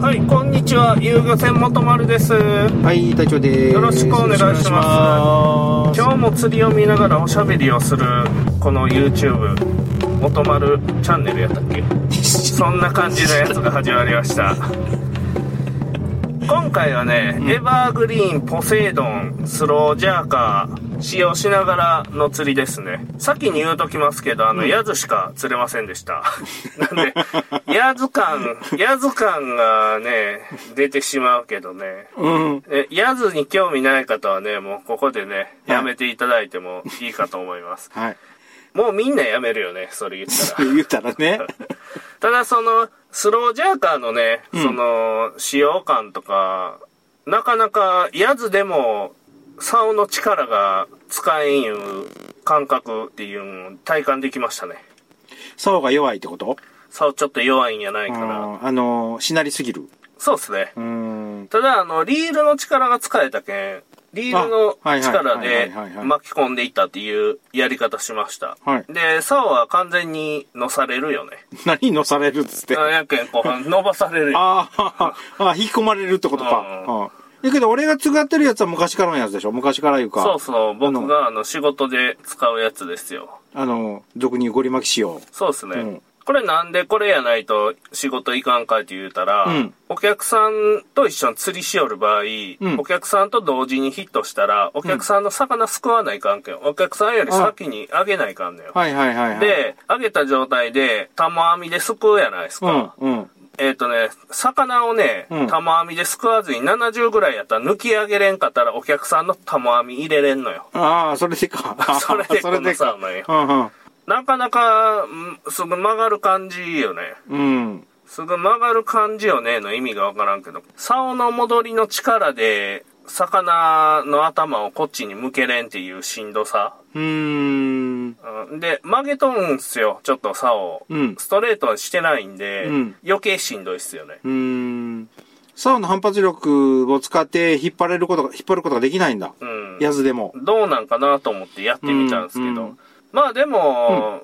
はい、こんにちは。遊漁船元丸です。はい、隊長です。よろしくお願いしますよろくお願いし今日も釣りを見ながらおしゃべりをする、この YouTube、元丸チャンネルやったっけ？そんな感じのやつが始まりました。今回はね、エバーグリーン、ポセイドン、スロージャーカー、使用しながらの釣りですね。先に言うときますけど、あの、ヤズしか釣れませんでした。なんで、ヤズ感、ヤズ感がね、出てしまうけどね。うん。え、ヤズに興味ない方はね、もうここでね、はいやめていただいてもいいかと思います。はい。もうみんなやめるよね、それ言ったら。言ったらね。ただその、スロージャーカーのね、うんその、使用感とか、なかなか、ヤズでも、竿の力が使えんいう感覚っていうのを体感できましたね。竿が弱いってこと？竿ちょっと弱いんやないかな。ああの、しなりすぎる。そうですね。ただ、あの、リールの力が使えたけん、リールの力で巻き込んでいったっていうやり方しました。はいで、竿は完全に乗されるよね。何乗されるっつって。やけん、こう、伸ばされるよ。あー、あ引き込まれるってことか。うんうんだけど俺が使ってるやつは昔からのやつでしょ？昔からいうか。そうそう、僕があの仕事で使うやつですよ。あの、俗にゴリ巻き仕様。そうですね。うんこれなんでこれやないと仕事行かんかって言うたら、うんお客さんと一緒に釣りしよる場合、んお客さんと同時にヒットしたら、お客さんの魚救わないかんけん。お客さんより先にあげないかんのよ。はいはいはいはい。、で、あげた状態で、玉網ですくうやないですうか。んうん。えっ、とね、魚をね、うん玉網ですくわずに70ぐらいやったら抜き上げれんかったらお客さんの玉網入れれんのよ。ああ、それでか。それでこのか。竿なんよ。うんうん。なかなか、んすぐ曲がる感じよね。うん。すぐ曲がる感じよねの意味がわからんけど。竿の戻りの力で、魚の頭をこっちに向けれんっていうしんどさ。うーん。うんで、曲げとんすよ、ちょっと竿を。うんストレートにしてないんで、うん余計しんどいっすよね。うーん。竿の反発力を使って引っ張れることが、引っ張ることができないんだ。うん。やずでも。どうなんかなと思ってやってみたんですけど。うんうんまあでも、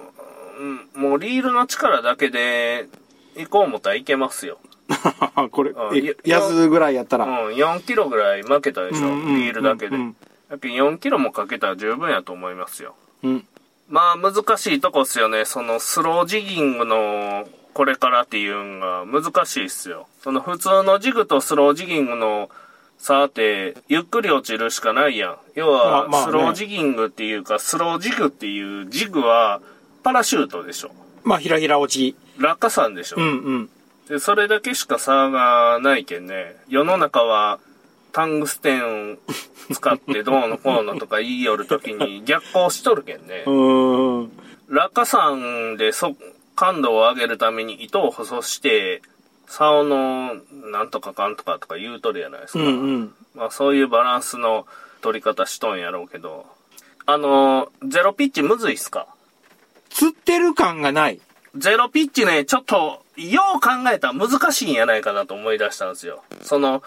うんもうリールの力だけで行こう思ったらいけますよ。これうん、えやずぐらいやったうん、ら。4キロぐらい負けたでしょ、うんうんリールだけで。うんうんだけど4キロもかけたら十分やと思いますよ。うん。まあ難しいとこっすよね。そのスロージギングのこれからっていうのが難しいっすよ。その普通のジグとスロージギングの差ってゆっくり落ちるしかないやん。要はスロージギングっていうかスロージグっていうジグはパラシュートでしょ。まあ、ひらひら落ち。落下傘でしょ。うんうん。で、それだけしか差がないけんね。世の中は、タングステンを使ってどうのこうのとか言いよるときに 逆行しとるけんねう。ーん。落下傘でそ、感度を上げるために糸を細して、竿のなんとかかんとかとか言うとるやないですか。うんうん。まあそういうバランスの取り方しとんやろうけど。あの、ゼロピッチむずいっすか？釣ってる感がない。ゼロピッチね、ちょっと、よう考えたら難しいんやないかなと思い出したんですよ。その、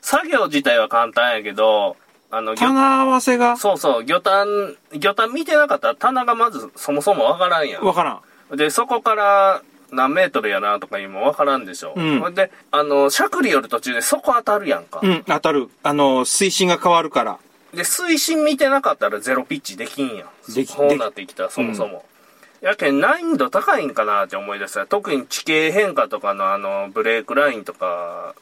作業自体は簡単やけど、あの、魚棚合わせが？そうそう、魚探、魚探見てなかったら棚がまずそもそもわからんやわからん。ん。で、そこから何メートルやなとかいうのもわからんでしょ。うんほんで、あの、しゃくり寄る途中でそこ当たるやんか。うん、当たる。あの、水深が変わるから。で、水深見てなかったらゼロピッチできんやん。できそうなってきたらそもそも。やけん難易度高いんかなって思い出した。特に地形変化とかのあの、ブレークラインとか、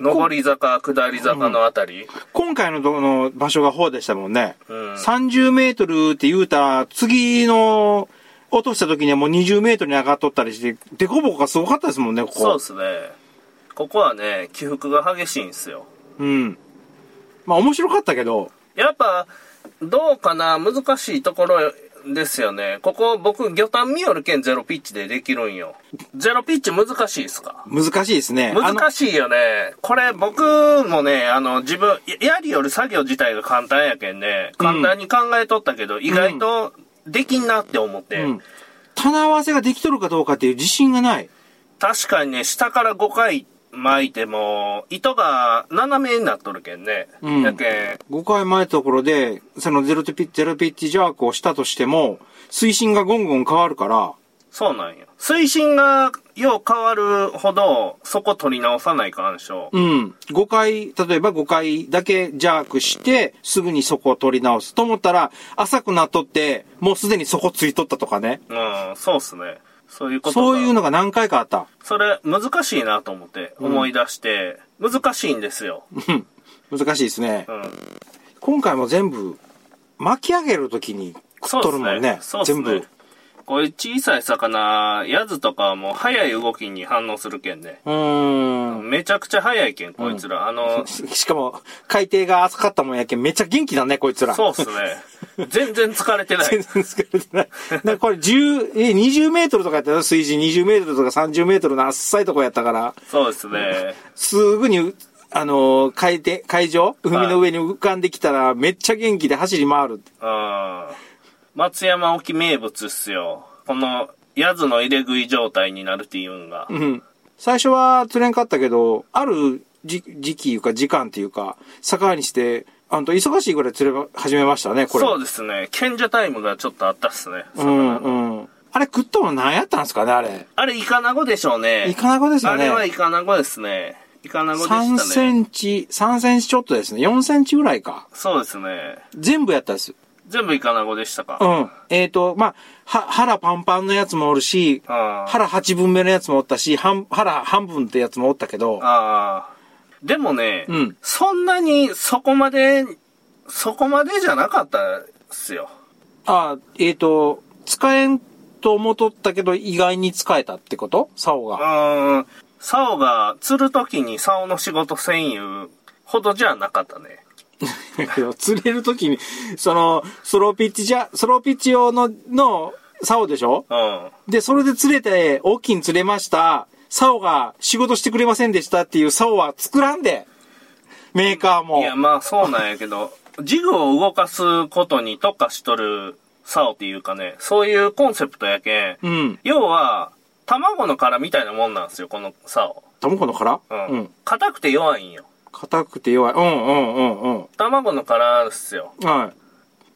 上り坂、下り坂のあたり。今回のどの場所が方でしたもんね。うん。30メートルって言うたら、次の、落とした時にはもう20メートルに上がっとったりして、デコボコがすごかったですもんね、ここ。そうですね。ここはね、起伏が激しいんですよ。うん。まあ面白かったけど、やっぱ、どうかな難しいところですよね。ここ僕、魚探見よるけんゼロピッチでできるんよ。ゼロピッチ難しいですか？難しいですね。難しいよね。これ僕もね、あの自分、ややりよる作業自体が簡単やけんね、簡単に考えとったけど、意外とできんなって思って、うん。棚合わせができとるかどうかっていう自信がない。確かにね、下から5回巻いても、糸が斜めになっとるけんね。うんやけん、5回前のところで、そのゼロピッチ、ゼロピッチジャークをしたとしても、水深がゴンゴン変わるから、そうなんよ。水深がよう変わるほど、そこ取り直さないかんでしょ。うん。5回、例えば5回だけジャークして、すぐにそこを取り直すと思ったら、浅くなっとって、もうすでにそこついとったとかね。うん、そうっすね。そういうことそういうの。のが何回かあった。それ、難しいなと思って思い出して、難しいんですよ。うん。難しいですねう。ん。今回も全部、巻き上げるときに食っとるもんね。ね。全部。こういう小さい魚、ヤズとかはもう早い動きに反応するけんね。うーん。めちゃくちゃ早いけん、こいつら。あの、しかも、海底が浅かったもんやけん、めっちゃ元気だね、こいつら。そうっすね。全然疲れてない全。然疲れてない。だこれ10、え、20メートルとかやったら水深20メートルとか30メートルの浅いとこやったから、そうですね。すぐに、あのー海底、海上海の上に浮かんできたら、めっちゃ元気で走り回る。うん。松山沖名物っすよ。この、ヤズの入れ食い状態になるっていうんが。うん。最初は釣れんかったけど、ある時時期いうか時間っていうか、境にして、あの、忙しいぐらい釣れ始めましたね、これ。そうですね。賢者タイムがちょっとあったっすね。うん、うん。あれ食ったの何やったんですかね、あれ。あれ、イカナゴでしょうね。イカナゴですよね。あれはイカナゴですね。イカナゴでしたね。3センチ、3センチちょっとですね。4センチぐらいか。そうですね。全部やったです。全部イカナゴでしたか？うん。えっ、と、まあ、は、腹パンパンのやつもおるし、あー腹8分目のやつもおったし、半腹半分ってやつもおったけど、ああ。でもね、うんそんなにそこまで、そこまでじゃなかったっすよ。あえっ、と、使えんと思っとったけど、意外に使えたってこと？竿うが。ーん。竿が釣るときに竿の仕事せんいうほどじゃなかったね。釣れるときに、その、スローピッチじゃ、スローピッチ用の、の、竿でしょ？うん。で、それで釣れて、大きいに釣れました。竿が仕事してくれませんでしたっていう竿は作らんで。メーカーもい。や、まあそうなんやけど、ジグを動かすことに特化しとる竿っていうかね、そういうコンセプトやけん、うん。要は、卵の殻みたいなもんなんですよ、この竿。卵の殻？うん。うん。硬くて弱いんよ。硬くて弱い。うんうんうんうん。卵の殻ですよ。は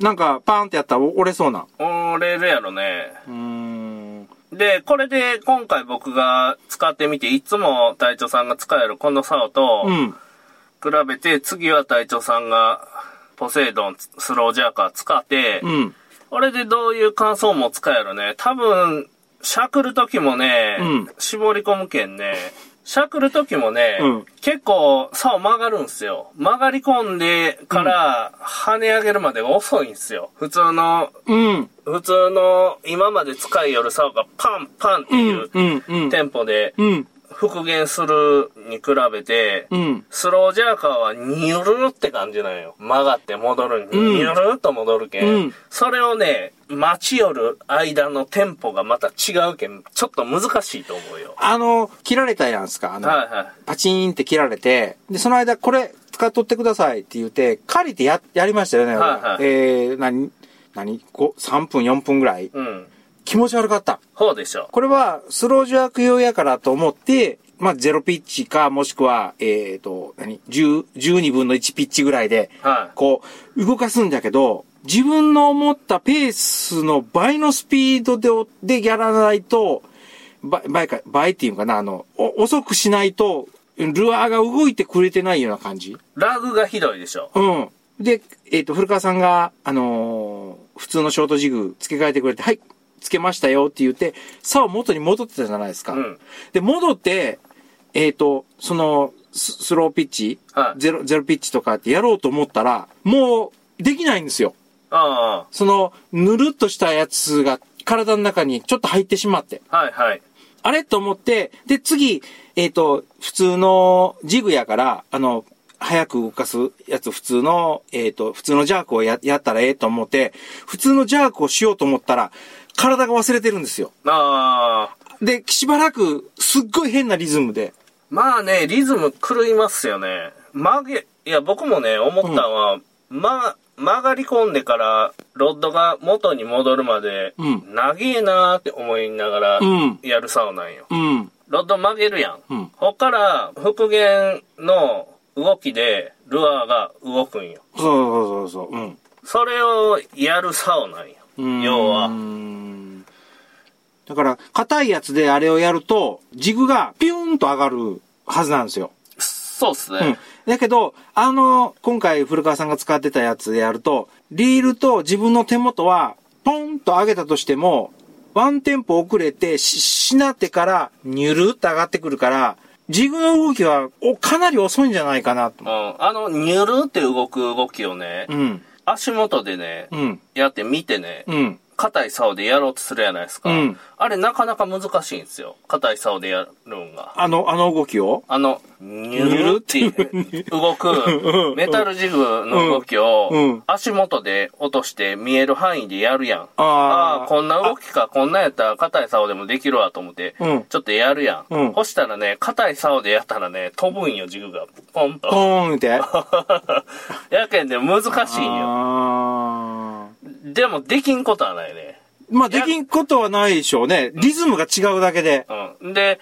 い。なんか、パーンってやったら折れそうな。折れるやろね。うーん。で、これで今回僕が使ってみて、いつも隊長さんが使えるこの竿とうん。比べて、次は隊長さんがポセイドン、スロージャーカー使って、うん。これでどういう感想も使えるね。多分、しゃくる時もね、うん絞り込むけんね、しゃくる時もね、うん結構竿曲がるんすよ。曲がり込んでから跳ね上げるまでが遅いんすよ。普通の、うん。普通の今まで使いよる竿がパンパンってう。いう。テンポでうん。復元するに比べて、うん。スロージャーカーはニュルルって感じなんよ。曲がって戻るに、うんニュルルっと戻るけん。うんそれをね、待ち寄る間のテンポがまた違うけん、ちょっと難しいと思うよ。あの、切られたやんすか。あの、はいはい。パチーンって切られて、で、その間、これ、使っとってくださいって言って、借りてや、やりましたよね。はいはいえー、なに、なに、こ3分、4分ぐらい。うん。気持ち悪かった。ほうでしょ。これは、スロージャーク用やからと思って、まあ、ゼロピッチか、もしくは、えっ、と、何 ?10、12分の1ピッチぐらいで、はい。こう、動かすんだけど、自分の思ったペースの倍のスピードで、でやらないと、倍、倍か、倍っていうかな、あの、お遅くしないと、ルアーが動いてくれてないような感じ。ラグがひどいでしょ。うん。で、えっ、と、古川さんが、あのー普通のショートジグ付け替えてくれて、はい、付けましたよって言って、竿元に戻ってたじゃないですか。うんで、戻って、えっ、と、その、ススローピッチ、はいゼロ、ゼロピッチとかってやろうと思ったら、もう、できないんですよ。あその、ぬるっとしたやつが体の中にちょっと入ってしまって。あ、はいはい。あれと思って、で、次、えっ、と、普通のジグやから、あの、早く動かすやつ、普通の、えっ、と、普通のジャークをややったらええと思って、普通のジャークをしようと思ったら、体が忘れてるんですよ。ああ、で、しばらく、すっごい変なリズムで。まあね、リズム狂いますよね。曲げ、いや、僕もね、思ったのは、ま、曲がり込んでから、ロッドが元に戻るまで、うん長えなーって思いながらうん、やる竿なんよ。うん。ロッド曲げるやん。うんこっから、復元の動きで、ルアーが動くんよ。そうそうそうそう。うん。それをやる竿なんよ。うん要はう。んだから、硬いやつであれをやると、ジグがピューンと上がるはずなんですよ。そうっすね。うん。だけど、あの、今回古川さんが使ってたやつでやると、リールと自分の手元は、ポンと上げたとしても、ワンテンポ遅れて、し、しなってから、ニュルって上がってくるから、ジグの動きは、お、かなり遅いんじゃないかなとう。ん。あの、ニュルって動く動きをね、うん。足元でね、うん。やって見てね、うん。硬い竿でやろうとするやないですか。うんあれなかなか難しいんですよ。硬い竿でやるんが。あの、あの動きを？あの、ニュルって動く、メタルジグの動きをん、足元で落として見える範囲でやるやん。あーああ、こんな動きか、こんなんやったら硬い竿でもできるわと思ってうん、ちょっとやるやん。うんそしたらね、硬い竿でやったらね、飛ぶんよ、ジグが。ポンと。ポーンって。やけんで難しいんよ。でも、できんことはないね。まあ、できんことはないでしょうね。リズムが違うだけで。うん。で、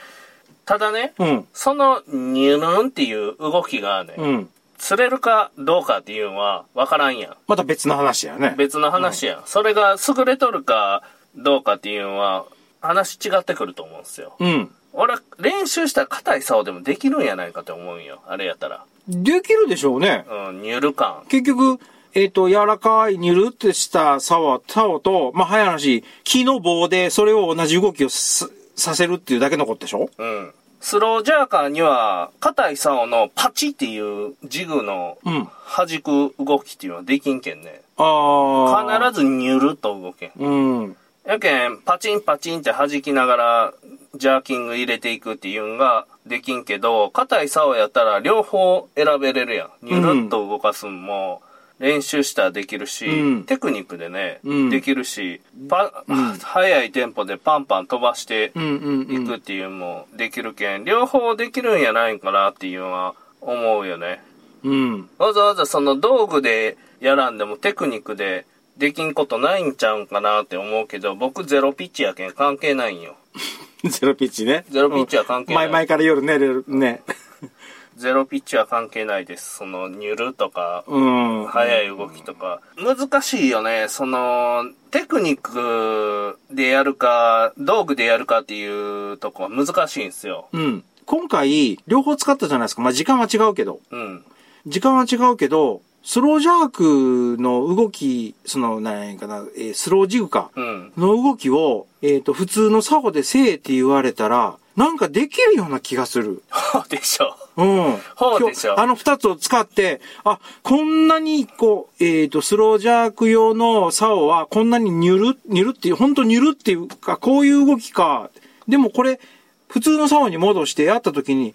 ただね、うん。そのニュルンっていう動きがね、うん。釣れるかどうかっていうのは分からんやん。また別の話やね。別の話やん。それが優れとるかどうかっていうのは話違ってくると思うんですよ。うん。俺、練習したら硬い竿でもできるんやないかと思うんよ。あれやったら。できるでしょうね。うん、ニュル感。結局、えっ、と、柔らかい、ニュルってした竿、竿と、まあ、早い話、木の棒でそれを同じ動きをすさせるっていうだけのことでしょ？うん。スロージャーカーには、硬い竿のパチっていうジグのうん。弾く動きっていうのはできんけんね。ああ。必ずニュルっと動けん。うん。やけん、パチンパチンって弾きながら、ジャーキング入れていくっていうんができんけど、硬い竿やったら両方選べれるやん。ニュルっと動かすんも、練習したらできるし、うんテクニックでね、うんできるし、パ、速いテンポでパンパン飛ばしてうんうんうん。いくっていうのもできるけん、両方できるんやないんかなっていうのは思うよね。うん。わざわざその道具でやらんでもテクニックでできんことないんちゃうんかなって思うけど、僕ゼロピッチやけん関係ないんよ。ゼロピッチね。ゼロピッチは関係ない前前から夜寝れるね。ゼロピッチは関係ないです。そのニュルとか、うん。速い動きとか。難しいよね。その、テクニックでやるか、道具でやるかっていうとこは難しいんですよ。うん。今回、両方使ったじゃないですか。まあ、時間は違うけど。うん。時間は違うけど、スロージャークの動き、その、何やかな、えースロージグか。うん。の動きを、えっ、と、普通の作法でせえって言われたら、なんかできるような気がする。でしょ。うん。そうでしょ今日あの二つを使って、あ、こんなに、こう、えっ、と、スロージャーク用の竿は、こんなにニュル、ニュルっていう、本当ニュルっていうか、こういう動きか。でもこれ、普通の竿に戻してやった時に、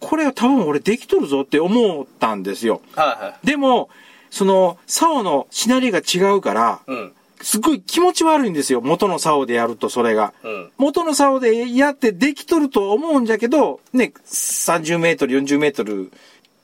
これは多分俺できとるぞって思ったんですよ。はいはい。でも、その、竿のしなりが違うから、うん。すごい気持ち悪いんですよ。元の竿でやると、それが。うん。元の竿でやってできとると思うんじゃけど、ね、30メートル、40メートル、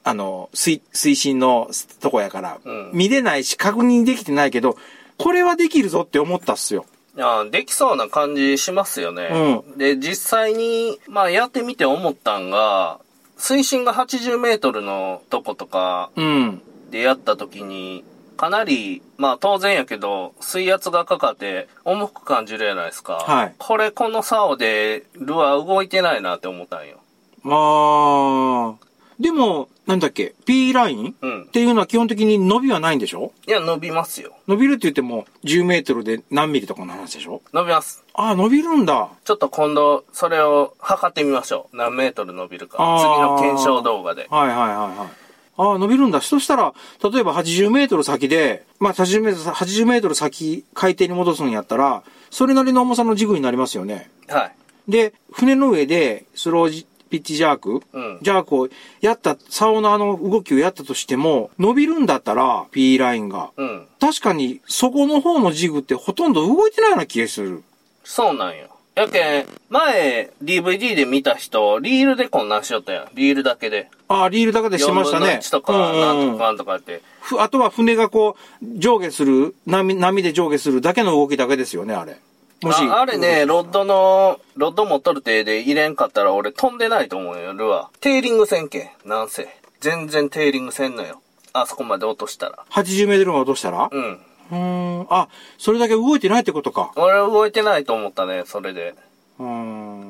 あの、水、水深のとこやから、うん見れないし確認できてないけど、これはできるぞって思ったっすよ。いや、できそうな感じしますよね。で、実際に、まあやってみて思ったんが、水深が80メートルのとことかうん。でやった時に、かなり、まあ当然やけど、水圧がかかって重く感じるじゃないですか。はいこれこの竿でルアー動いてないなって思ったんよ。まあ、でも、なんだっけ、P ラインうんっ。ていうのは基本的に伸びはないんでしょ？いや、伸びますよ。伸びるって言っても10メートルで何ミリとかの話でしょ？伸びます。ああ、伸びるんだ。ちょっと今度、それを測ってみましょう。何メートル伸びるか。次の検証動画で。はいはいはいはい。ああ、伸びるんだ。そしたら、例えば80メートル先で、まあ80メートル、80メートル先、海底に戻すんやったら、それなりの重さの軸になりますよね。はい。で、船の上で、スロージピッチジャーク、うんジャークをやった、竿のあの動きをやったとしても、伸びるんだったら、P ラインが。うん。確かに、そこの方のジグってほとんど動いてないような気がする。そうなんよ。やけん、前、DVD で見た人、リールでこんなんしよったやん。リールだけで。ああ、リールだけでしてました4ね。1とか、なんうんとかなんとかって。ふあとは船がこう、上下する、波、波で上下するだけの動きだけですよね、あれ。もし。ああれね、ロッドの、ロッド持っとる手で入れんかったら俺飛んでないと思うよ、ルアー。テーリングせんけん。なんせ。全然テーリングせんのよ。あそこまで落としたら。80メートルまで落としたら？うん。うーん。あ、それだけ動いてないってことか。俺は動いてないと思ったね、それで。うー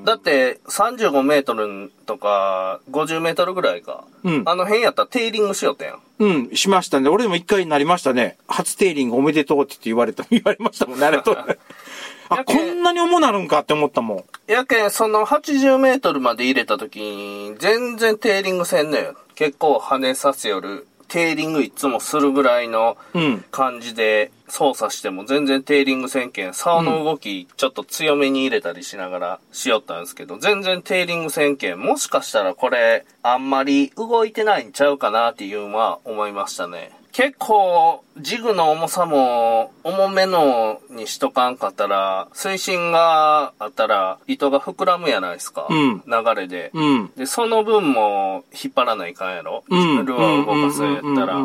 ん。だって、35メートルとか、50メートルぐらいか。うんあの辺やったらテーリングしよったやん。うん、しましたね。俺でも一回になりましたね。初テーリングおめでとうって言われた、言われましたもんね、あれと。あ、こんなに重なるんかって思ったもん。やけん、その80メートルまで入れた時に、全然テーリングせんねん。結構跳ねさせよる。テーリングいつもするぐらいのうん。感じで操作しても全然テーリングせんけん、竿の動きちょっと強めに入れたりしながらしよったんですけど、全然テーリングせんけん、もしかしたらこれあんまり動いてないんちゃうかなっていうのは思いましたね。結構、ジグの重さも、重めのにしとかんかったら、水深があったら、糸が膨らむやないですか。うん流れで。うん。で、その分も引っ張らないかんやろ。うん。ルアーを動かすんやったら。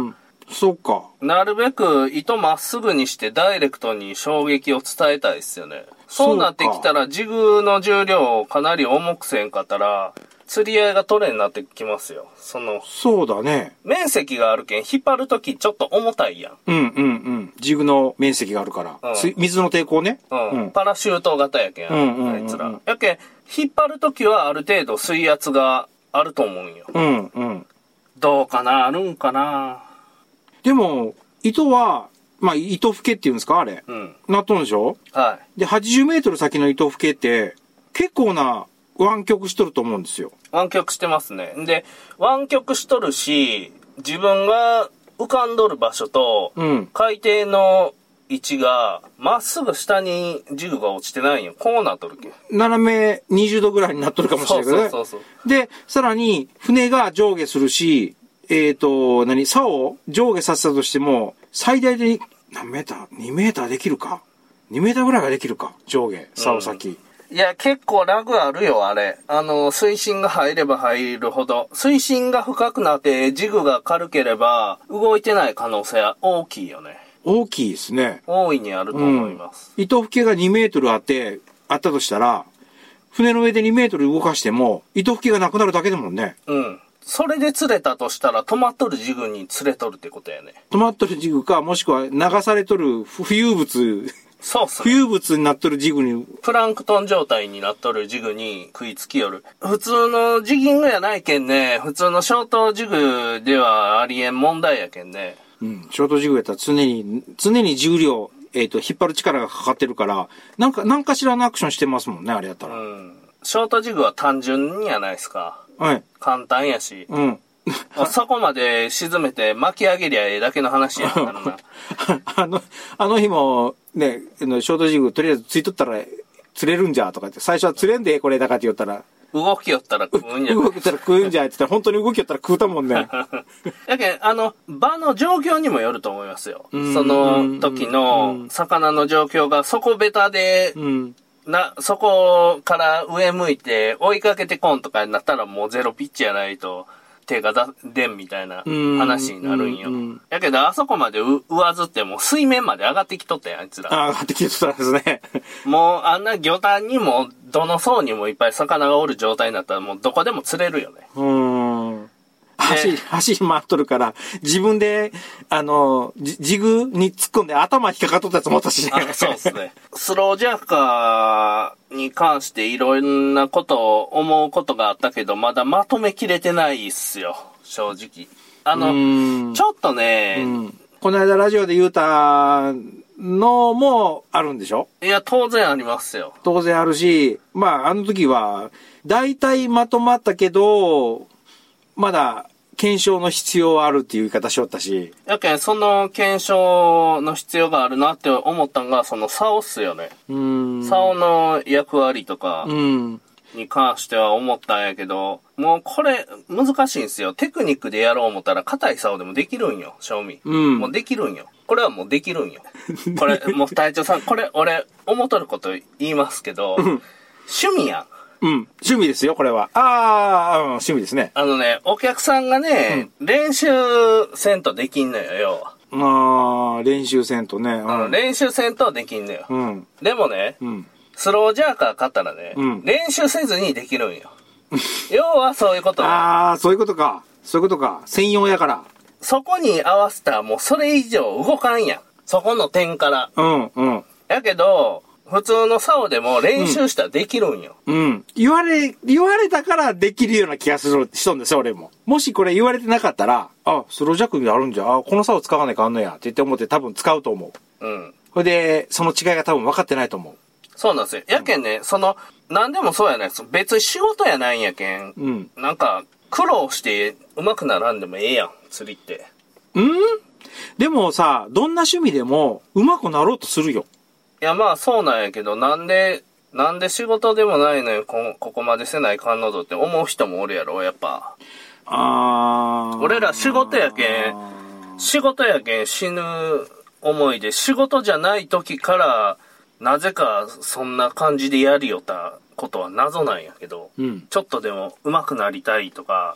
そうか。なるべく糸まっすぐにしてダイレクトに衝撃を伝えたいですよね。そうなってきたら、ジグの重量をかなり重くせんかったら、釣り合いが取れになってきますよ。その、そうだね。面積があるけん、引っ張るときちょっと重たいやん。うんうんうん。ジグの面積があるから。うん水水の抵抗ね。うん。うんパラシュート型やけん、うんうんうんうんあいつら。やけん、引っ張るときはある程度水圧があると思うんよ。うんうん。どうかなあるんかなでも、糸は、まあ、糸吹けっていうんですかあれ。うん。なっとんでしょ？はい。で、80メートル先の糸吹けって、結構な湾曲しとると思うんですよ。湾曲してますね。で、湾曲しとるし、自分が浮かんどる場所と、うん。海底の位置が、まっすぐ下にジグが落ちてないんよ。こうなっとるけん。斜め20度ぐらいになっとるかもしれないけどね。そうそうそうで、さらに、船が上下するし、えっ、と、何、竿を上下させたとしても、最大で何メーター ?2 メーターできるか ?2 メーターぐらいができるか？上下、竿先。いや、結構ラグあるよ、あれ。あの、水深が入れば入るほど。水深が深くなって、ジグが軽ければ、動いてない可能性は大きいよね。大きいですね。大いにあると思います。糸吹けが2メートルあって、あったとしたら、船の上で2メートル動かしても、糸吹けがなくなるだけだもんね。うん。それで釣れたとしたら、止まっとるジグに釣れとるってことやね。止まっとるジグか、もしくは流されとる浮遊物、そうっすね。浮遊物になっとるジグに、プランクトン状態になっとるジグに食いつきよる。普通のジギングやないけんね。普通のショートジグではありえん問題やけんね。うん、ショートジグやったら常に、常に重量、えっ、と、引っ張る力がかかってるから、なんか、なんかしらのアクションしてますもんね、あれやったら。うん。ショートジグは単純やないですか。はい。簡単やし。うん。そこまで沈めて巻き上げりゃええだけの話やからな。あの、あの日も、ね、あのショートジグ、とりあえずついとったら、釣れるんじゃ、とかって、最初は釣れんで、これだかって言ったら、動きよったら食うんじゃ動きたら食うんじゃ、って言ったら、本当に動きよったら食うたもんね。やけん、あの、場の状況にもよると思いますよ。うんその時の魚の状況が底ベタで、うん。な、そこから上向いて追いかけてこんとかになったらもうゼロピッチやないと手がだ出んみたいなうん話になるんよ。やけどあそこまでう上ずっても水面まで上がってきとったやん、あいつら。ああ、上がってきてたんですね。もうあんな魚探にもどの層にもいっぱい魚がおる状態になったらもうどこでも釣れるよね。うーん。走り、走り回っとるから、自分で、あの、じジグに突っ込んで頭引っかかっとったやつもおったしね。あそうですね。スロージャーカーに関していろんなことを思うことがあったけど、まだまとめきれてないっすよ、正直。あうの、ちょっとね、うんこの間ラジオで言うたのもあるんでしょ？いや、当然ありますよ。当然あるし、まあ、あの時は、大体まとまったけど、まだ、検証の必要はあるっていう言い方しよったし、やけん、その検証の必要があるなって思ったんが、その竿っすよね。うーん。竿の役割とかうん。に関しては思ったんやけど、もうこれ難しいんですよ。テクニックでやろう思ったら硬い竿でもできるんよ、正味。うんもうできるんよ。これはもうできるんよ。これ、もう隊長さん、これ俺、思っとること言いますけど、趣味やん。うん。趣味ですよ、これは。ああ、うん趣味ですね。あのね、お客さんがね、練習せんとできんのよ、要は。ああ、練習せんとね。うあのん。練習せんとできんのよ。うん。でもね、うん。スロージャーカー買ったらね、うん練習せずにできるんよ。要はそういうこと。ああ、そういうことか。そういうことか。専用やから。そこに合わせたらもうそれ以上動かんやん。そこの点から。うん、うん。やけど、普通の竿でも練習したらできるんよ。うん。言われ、言われたからできるような気がする、しとんですよ、俺も。もしこれ言われてなかったら、あ、スロージャックにあるんじゃ、あ、この竿使わないかあんのや、って言って思って多分使うと思う。うん。それで、その違いが多分分かってないと思う。そうなんですよ。やけんね、その、なんでもそうやないです。別に仕事やないんやけん。うん。なんか、苦労して上手くならんでもええやん、釣りって。うん？でもさ、どんな趣味でも上手くなろうとするよ。いや、まあそうなんやけど、なんで、なんで仕事でもないのにこ、ここまでせないかんのぞって思う人もおるやろ、やっぱ。あー。俺ら仕事やけん、仕事やけん死ぬ思いで、仕事じゃない時から、なぜかそんな感じでやりよったことは謎なんやけど、うん。ちょっとでも上手くなりたいとか、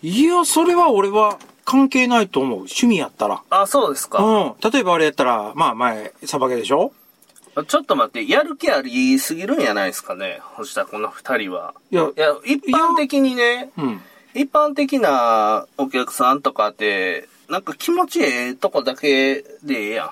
いや、それは俺は関係ないと思う。趣味やったら。あ、そうですか。うん。例えばあれやったら、まあ前、サバゲでしょ？ちょっと待って、やる気ありすぎるんやないですかね、星田この二人は。いやい、や、一般的にね、うん。一般的なお客さんとかって、なんか気持ちええとこだけでええやん。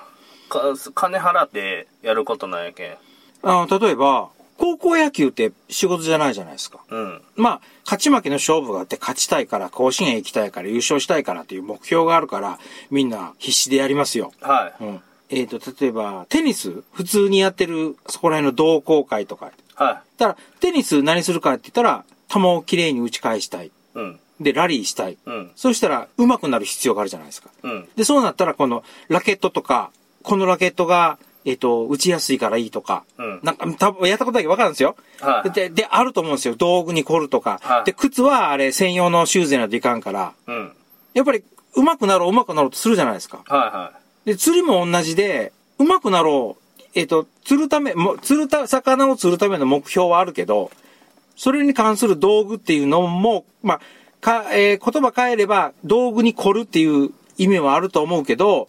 か金払ってやることなんやけん。あの例えば、高校野球って仕事じゃないじゃないですか。うん。まあ、勝ち負けの勝負があって勝ちたいから、甲子園行きたいから、優勝したいからっていう目標があるから、みんな必死でやりますよ。はい。うん。えっ、と、例えば、テニス普通にやってる、そこら辺の同好会とか。はだから、テニス何するかって言ったら、球をきれいに打ち返したい。い。うん。で、ラリーしたい。うん。そうしたら、上手くなる必要があるじゃないですか。うん。で、そうなったら、この、ラケットとか、このラケットが、えっ、と、打ちやすいからいいとか、うんなんか、多分やったことだけわかるんですよ。はい。で、で、あると思うんですよ。道具に凝るとか。はいで、靴はあれ、専用のシューズやないといかんから、うん。やっぱり、上手くなろう、上手くなろうとするじゃないですか。はいはで、釣りも同じで、上手くなろう。えっ、と、釣るため、も釣るた、魚を釣るための目標はあるけど、それに関する道具っていうのも、まあ、か、えー言葉変えれば、道具に凝るっていう意味はあると思うけど、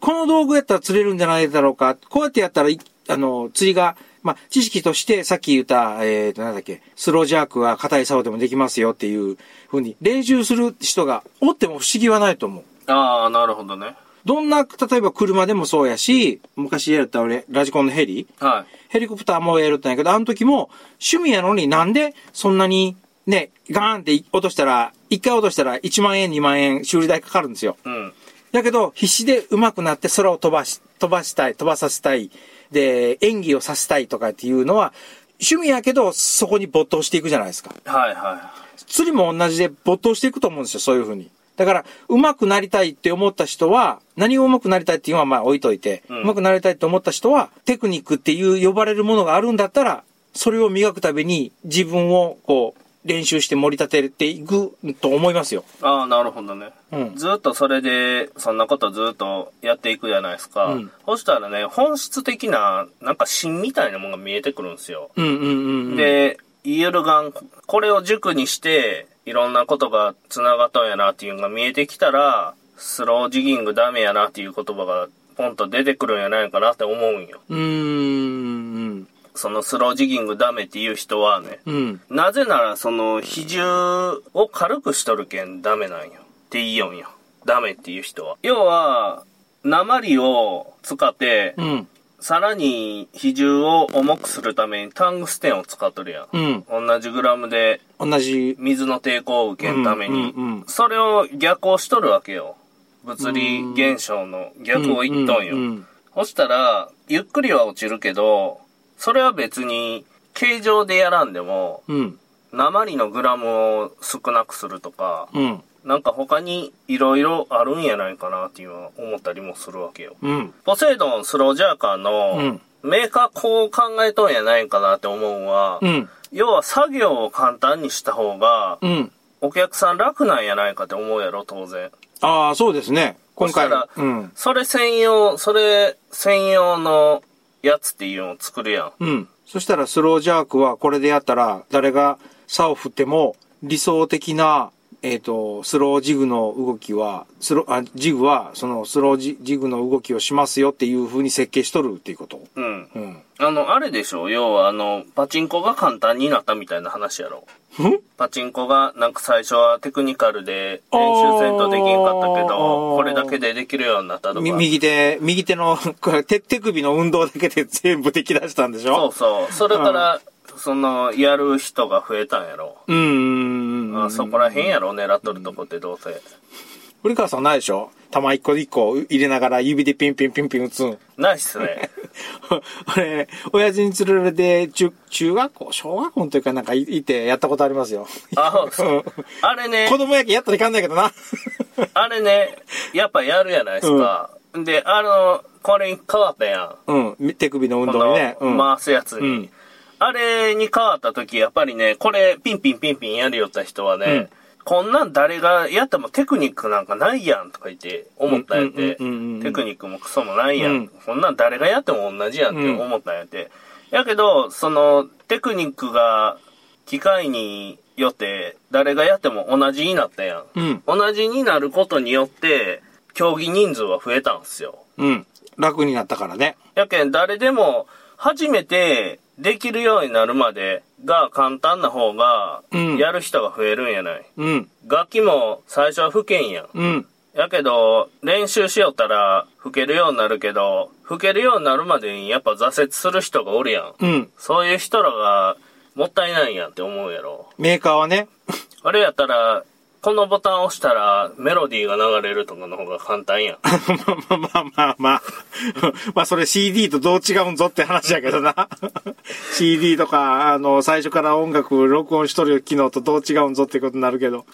この道具やったら釣れるんじゃないだろうか。こうやってやったら、あの、釣りが、まあ、知識として、さっき言った、えっ、と、なんだっけ、スロージャークは硬い竿でもできますよっていうふうに練習する人がおっても不思議はないと思う。ああ、なるほどね。どんな、例えば車でもそうやし、昔やった俺、ラジコンのヘリはヘリコプターもやるったんやけど、あの時も趣味やのになんでそんなにね、ガーンって落としたら、一回落としたら1万円、2万円修理代かかるんですよ。い。うん。だけど、必死で上手くなって空を飛ばし、飛ばしたい、飛ばさせたい、で、演技をさせたいとかっていうのは、趣味やけど、そこに没頭していくじゃないですか。はいは釣りも同じで没頭していくと思うんですよ、そういうふうに。だから、上手くなりたいって思った人は、何を上手くなりたいっていうのはまあ置いといて、うん上手くなりたいと思った人は、テクニックっていう呼ばれるものがあるんだったら、それを磨くために自分をこう、練習して盛り立てていくと思いますよ。い。ああ、なるほどね。うん。ずっとそれで、そんなことずっとやっていくじゃないですか。うんそしたらね、本質的な、なんか芯みたいなものが見えてくるんですよ。うんうんうんうん。で、イエルガン、これを軸にして、いろんなことが繋がったんやなっていうのが見えてきたら、スロージギングダメやなっていう言葉がポンと出てくるんやないかなって思うんよ。うーん。そのスロージギングダメっていう人はね、うん。なぜならその比重を軽くしとるけんダメなんよ。って言いよんよ。ダメっていう人は。要は、鉛を使って、うん。さらに比重を重くするためにタングステンを使っとるやん。うん。同じグラムで同じ。水の抵抗を受けんために、うんうんうんそれを逆行しとるわけよ。物理現象の逆を言っとんよ。うんうんそしたら、ゆっくりは落ちるけど、それは別に形状でやらんでも、うん。鉛のグラムを少なくするとか、うん。なんか他に色々あるんやないかなっていうのは思ったりもするわけよ。うん。ポセイドンスロージャーカーの、うんメーカーこう考えとんやないかなって思うのは、うん。要は作業を簡単にした方が、うん。お客さん楽なんやないかって思うやろ、当然。ああ、そうですね。今回そしたら。うん。それ専用、それ専用のやつっていうのを作るやん。うん。そしたらスロージャークはこれでやったら、誰が竿を振っても理想的な、えっ、と、スロージグの動きは、スロあ、ジグは、そのスロージジグの動きをしますよっていう風に設計しとるっていうこと？うん。うん。あの、あれでしょ？要はあの、パチンコが簡単になったみたいな話やろ。ん？パチンコがなんか最初はテクニカルで練習せんとできんかったけど、これだけでできるようになったとか。み右手、右手の、これ手、手首の運動だけで全部でき出したんでしょ？そうそう。それから、その、やる人が増えたんやろ。う。うん。あそこら辺やろ、狙っとるとこってどうせ。堀川さんないでしょ？玉一個一個入れながら指でピンピンピンピン打つん。ないっすね。あれ、親父に連れられて、中、中学校、小学校の時かなんかいいてやったことありますよ。あ、そう。あれね子、供やけやったらいかんないけどな。あれね、やっぱやるやないですか。で、あの、これに変わったやん。うん。手首の運こ動にね。うん。の回すやつに。うんあれに変わった時、やっぱりね、これピンピンピンピンやるよった人はね、こんなん誰がやってもテクニックなんかないやんとか言って思ったんやってうんうんうんうんうん、テクニックもクソもないやん。うんこんなん誰がやっても同じやんって思ったんやって。やけど、そのテクニックが機械によって誰がやっても同じになったやん。うん。同じになることによって、競技人数は増えたんすよ。うん。楽になったからね。やけん誰でも初めてできるようになるまでが簡単な方がうんやる人が増えるんやない。うん。楽器も最初は吹けんやん。うん。やけど練習しよったら吹けるようになるけど、吹けるようになるまでにやっぱ挫折する人がおるやん。うん。そういう人らがもったいないやんって思うやろ。メーカーはね。あれやったら、このボタン押したらメロディーが流れるとかの方が簡単やん。まあまあまあまあ。まあそれ CD とどう違うんぞって話やけどな。CD とか、あの、最初から音楽録音しとる機能とどう違うんぞってことになるけど。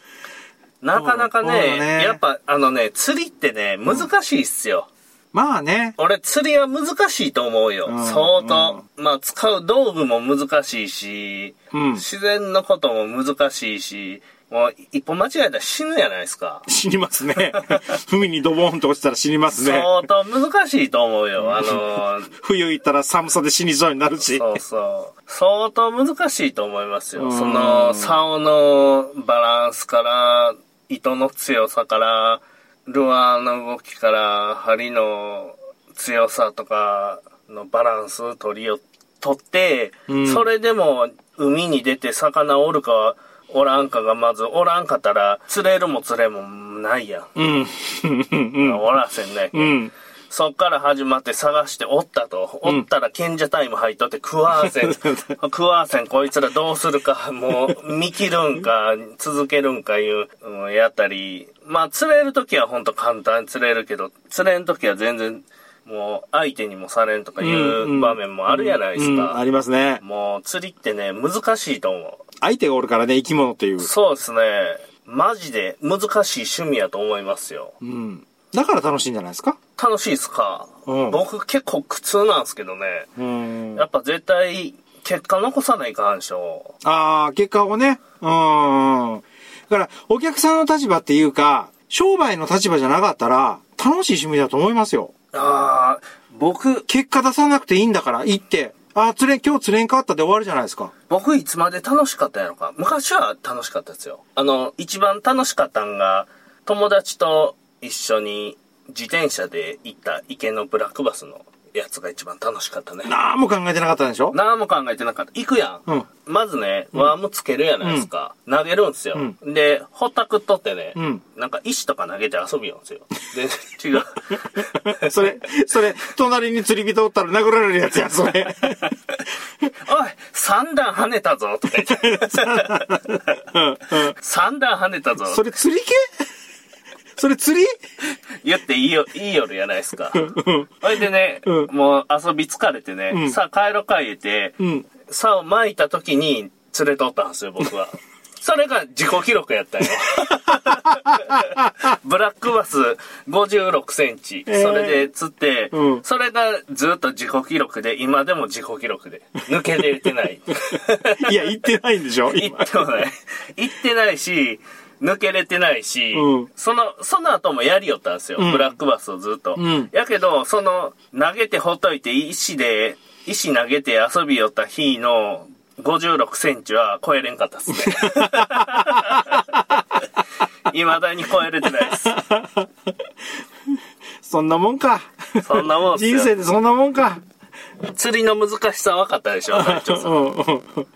なかなかね、ねやっぱあのね、釣りってね、難しいっすよ。まあね。俺釣りは難しいと思うよ。うん相当。まあ使う道具も難しいし、うん自然のことも難しいし、もう一歩間違えたら死ぬやないですか。死にますね。海にドボンと落ちたら死にますね。相当難しいと思うよ。あのー、冬行ったら寒さで死にそうになるし。そうそう。相当難しいと思いますよ。うんその、竿のバランスから、糸の強さから、ルアーの動きから、針の強さとかのバランス取りよ、取って、うんそれでも海に出て魚おるかおらんかがまずおらんかったら、釣れるも釣れんもないやん。うん。うん。おらせんね。うん。そっから始まって探しておったと。おったら賢者タイム入っとって食わーせん。食わーせんこいつらどうするか、もう見切るんか、続けるんかいう、うんやったり。まあ釣れるときはほんと簡単に釣れるけど、釣れんときは全然もう相手にもされんとかいう場面もあるやないですうんあか。りますね。もう釣りってね、難しいと思相手がおるからね、生き物っていうう。。そうですね。マジで難しい趣味やと思いますよ。うん。だから楽しいんじゃないですか？楽しいっすか、うん僕結構苦痛なんですけどね。うん。やっぱ絶対、結果残さないかんしょ。ああ、結果をね。うん。だから、お客さんの立場っていうか、商売の立場じゃなかったら、楽しい趣味だと思いますよ。ああ、僕、結果出さなくていいんだから、行って。あ、釣れ、今日釣れんかったで終わるじゃないですか。僕いつまで楽しかったんやろか。昔は楽しかったですよ。あの、一番楽しかったんが、友達と一緒に自転車で行った池のブラックバスのやつが一番楽しかったね。なんも考えてなかったでしょ？何も考えてなかった。行くやん。うんまずね、ワームつけるやないですか。投げるんすよ。で、ほったくっとってね、うんなんか石とか投げて遊びよんすよ。全然 違う。それ、それ、隣に釣り人おったら殴られるやつや、それ。おい三段跳ねたぞとか言って。三段跳ねたぞそれ釣り系？それ釣り？言っていいよ、いい夜やないですか。ほいでね、うんもう遊び疲れてね、うんさあ帰ろうか言って、うん。竿巻いた時に連れとったんですよ、僕は。それが自己記録やったんよ。ブラックバス56センチ。えーそれで釣って、うんそれがずっと自己記録で、今でも自己記録で。抜けれてない。いや、行ってないんでしょ行ってもない。行ってないし、抜けれてないし、うんその、その後もやりよったんですよ。うんブラックバスをずっと。うんやけど、その、投げてほっといて、石で、石投げて遊びよった日の56センチは超えれんかったっすね。未だに超えれてないです。そんなもんか。そんなもん人生でそんなもんか。釣りの難しさ分かったでしょ、隊長さん